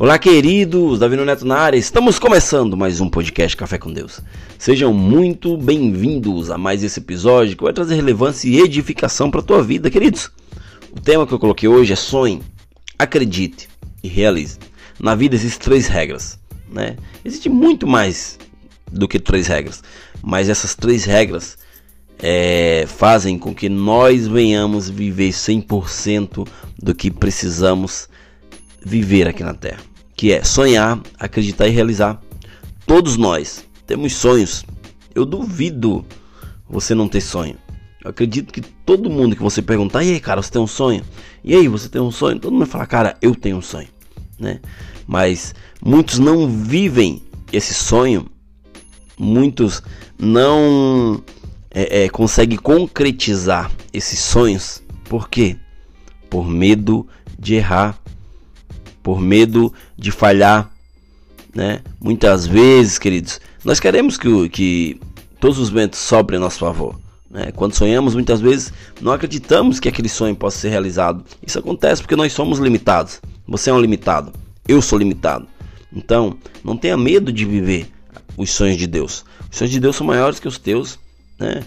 Olá, queridos, Davi Neto na área. Estamos começando mais um podcast Café com Deus. Sejam muito bem-vindos a mais esse episódio que vai trazer relevância e edificação para a tua vida, queridos. O tema que eu coloquei hoje é sonhe, acredite e realize. Na vida existem três regras, né? Existe muito mais do que três regras, mas essas três regras é, fazem com que nós venhamos viver 100% do que precisamos viver aqui na Terra, que é sonhar, acreditar e realizar. Todos nós temos sonhos. Eu duvido você não ter sonho. Eu acredito que todo mundo que você perguntar, e aí, cara, você tem um sonho? E aí, você tem um sonho? Todo mundo vai falar, cara, eu tenho um sonho, né? Mas muitos não vivem esse sonho, muitos não é, é, conseguem concretizar esses sonhos. Por quê? Por medo de errar, por medo de falhar, né? Muitas vezes, queridos, nós queremos que, que todos os ventos soprem a nosso favor. Né? Quando sonhamos, muitas vezes não acreditamos que aquele sonho possa ser realizado. Isso acontece porque nós somos limitados. Você é um limitado, eu sou limitado. Então, não tenha medo de viver os sonhos de Deus. Os sonhos de Deus são maiores que os teus. Né?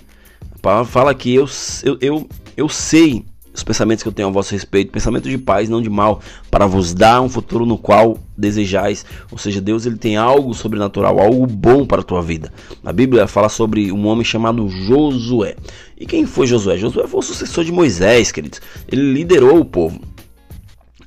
A palavra fala que eu, eu, eu, eu sei os pensamentos que eu tenho a vosso respeito, pensamento de paz, não de mal, para vos dar um futuro no qual desejais. Ou seja, Deus ele tem algo sobrenatural, algo bom para a tua vida. A Bíblia fala sobre um homem chamado Josué. E quem foi Josué? Josué foi o sucessor de Moisés, queridos. Ele liderou o povo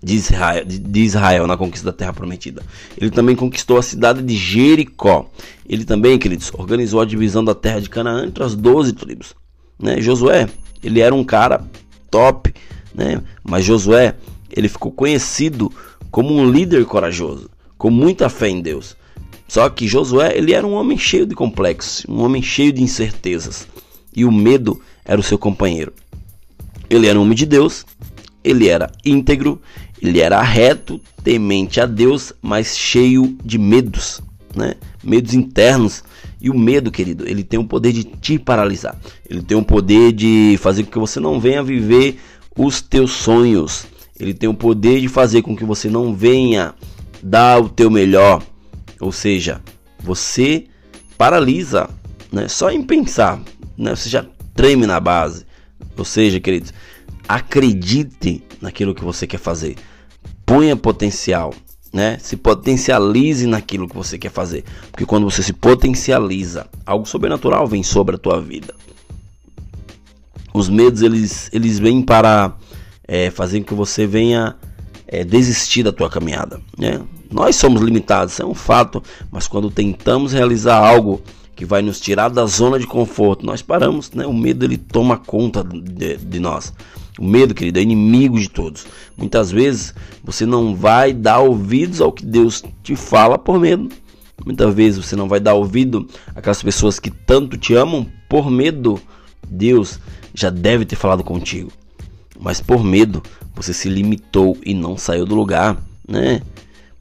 de Israel, de Israel na conquista da terra prometida. Ele também conquistou a cidade de Jericó. Ele também, queridos, organizou a divisão da terra de Canaã entre as doze tribos. Né? Josué, ele era um cara top, né? Mas Josué, ele ficou conhecido como um líder corajoso, com muita fé em Deus. Só que Josué, ele era um homem cheio de complexos, um homem cheio de incertezas, e o medo era o seu companheiro. Ele era um homem de Deus, ele era íntegro, ele era reto, temente a Deus, mas cheio de medos, né? Medos internos e o medo, querido, ele tem o poder de te paralisar. Ele tem o poder de fazer com que você não venha viver os teus sonhos. Ele tem o poder de fazer com que você não venha dar o teu melhor. Ou seja, você paralisa, né? Só em pensar, né? Você já treme na base. Ou seja, queridos, acredite naquilo que você quer fazer. Ponha potencial, né? Se potencialize naquilo que você quer fazer, porque quando você se potencializa, algo sobrenatural vem sobre a tua vida. Os medos eles eles vêm para é, fazer com que você venha é, desistir da tua caminhada, né? Nós somos limitados, é um fato, mas quando tentamos realizar algo que vai nos tirar da zona de conforto, nós paramos, né? O medo ele toma conta de, de nós. O medo, querido, é inimigo de todos. Muitas vezes você não vai dar ouvidos ao que Deus te fala por medo. Muitas vezes você não vai dar ouvido àquelas pessoas que tanto te amam por medo. Deus já deve ter falado contigo. Mas por medo você se limitou e não saiu do lugar, né?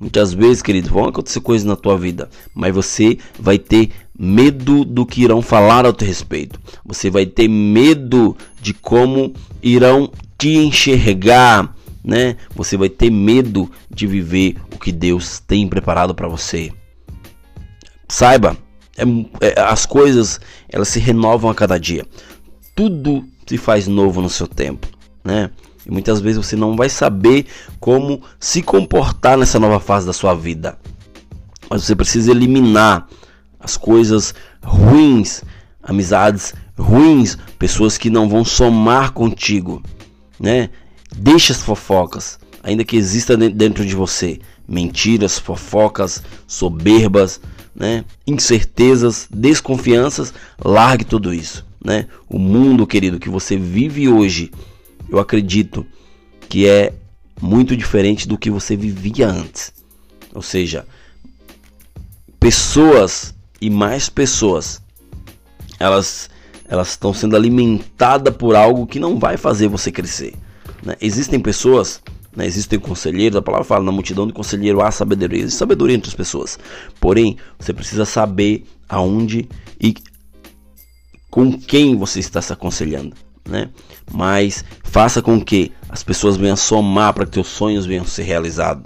Muitas vezes, querido, vão acontecer coisas na tua vida, mas você vai ter medo do que irão falar ao teu respeito. Você vai ter medo de como irão te enxergar, né? Você vai ter medo de viver o que Deus tem preparado para você. Saiba, é, é, as coisas elas se renovam a cada dia. Tudo se faz novo no seu tempo, né? E muitas vezes você não vai saber como se comportar nessa nova fase da sua vida. Mas você precisa eliminar as coisas ruins, amizades ruins, pessoas que não vão somar contigo, né? Deixa as fofocas, ainda que exista dentro de você, mentiras, fofocas, soberbas, né? Incertezas, desconfianças, largue tudo isso, né? O mundo, querido, que você vive hoje, eu acredito que é muito diferente do que você vivia antes. Ou seja, pessoas e mais pessoas elas elas estão sendo alimentadas por algo que não vai fazer você crescer. Né? Existem pessoas, né? existem conselheiros, a palavra fala na multidão de conselheiro há sabedoria, existe sabedoria entre as pessoas. Porém, você precisa saber aonde e com quem você está se aconselhando. Né? Mas faça com que as pessoas venham somar para que teus sonhos venham ser realizados.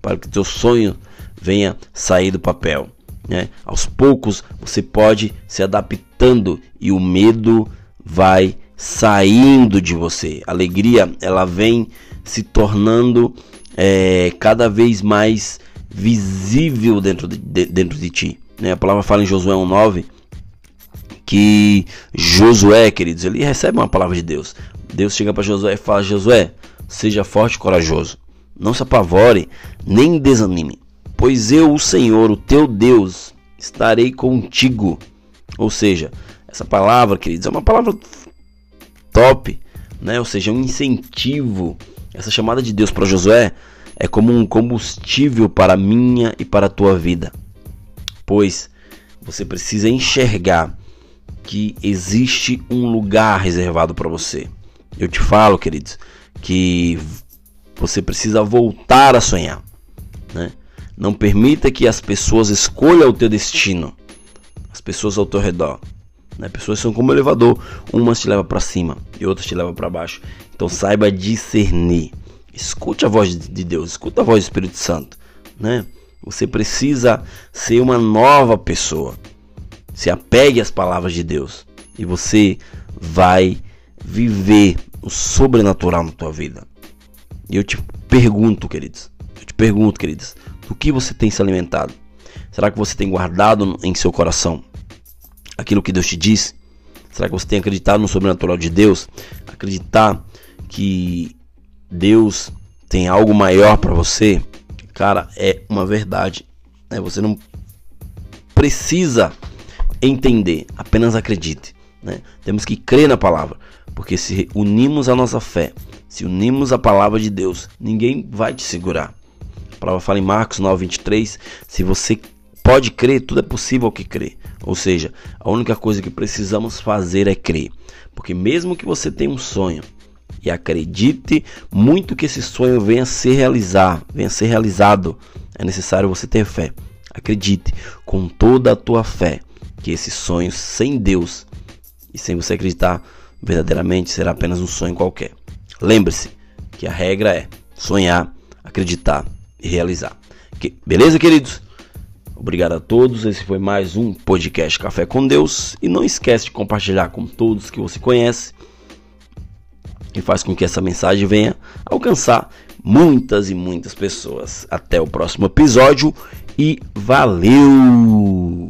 para que teu sonho venha sair do papel. Né? Aos poucos você pode se adaptando e o medo vai saindo de você. A alegria ela vem se tornando é, cada vez mais visível dentro de, de, dentro de ti. Né? A palavra fala em Josué 1,9 que Josué, queridos, ele recebe uma palavra de Deus. Deus chega para Josué e fala: Josué, seja forte e corajoso. Não se apavore, nem desanime, pois eu, o Senhor, o teu Deus, estarei contigo. Ou seja, essa palavra, queridos, é uma palavra top, né? Ou seja, um incentivo. Essa chamada de Deus para Josué é como um combustível para a minha e para a tua vida. Pois você precisa enxergar que existe um lugar reservado para você. Eu te falo, queridos, que você precisa voltar a sonhar, né? Não permita que as pessoas escolham o teu destino. As pessoas ao teu redor. Né? Pessoas são como um elevador. Umas te levam para cima e outras te levam para baixo. Então saiba discernir. Escute a voz de Deus, escute a voz do Espírito Santo. Né? Você precisa ser uma nova pessoa. Se apegue às palavras de Deus e você vai viver o sobrenatural na tua vida. E eu te pergunto, queridos, eu te pergunto, queridos, do que você tem se alimentado? Será que você tem guardado em seu coração aquilo que Deus te diz? Será que você tem acreditado no sobrenatural de Deus? Acreditar que Deus tem algo maior para você? Cara, é uma verdade. Né? Você não precisa entender, apenas acredite. Né? Temos que crer na palavra, porque se unimos a nossa fé, se unimos a palavra de Deus, ninguém vai te segurar. A palavra fala em Marcos 9:23, se você pode crer, tudo é possível que crer. Ou seja, a única coisa que precisamos fazer é crer. Porque mesmo que você tenha um sonho e acredite muito que esse sonho venha a ser realizar, venha a ser realizado, é necessário você ter fé. Acredite com toda a tua fé que esse sonho sem Deus e sem você acreditar verdadeiramente será apenas um sonho qualquer. Lembre-se que a regra é sonhar, acreditar e realizar. Que, beleza, queridos? Obrigado a todos. Esse foi mais um podcast Café com Deus. E não esquece de compartilhar com todos que você conhece e faz com que essa mensagem venha alcançar muitas e muitas pessoas. Até o próximo episódio e valeu!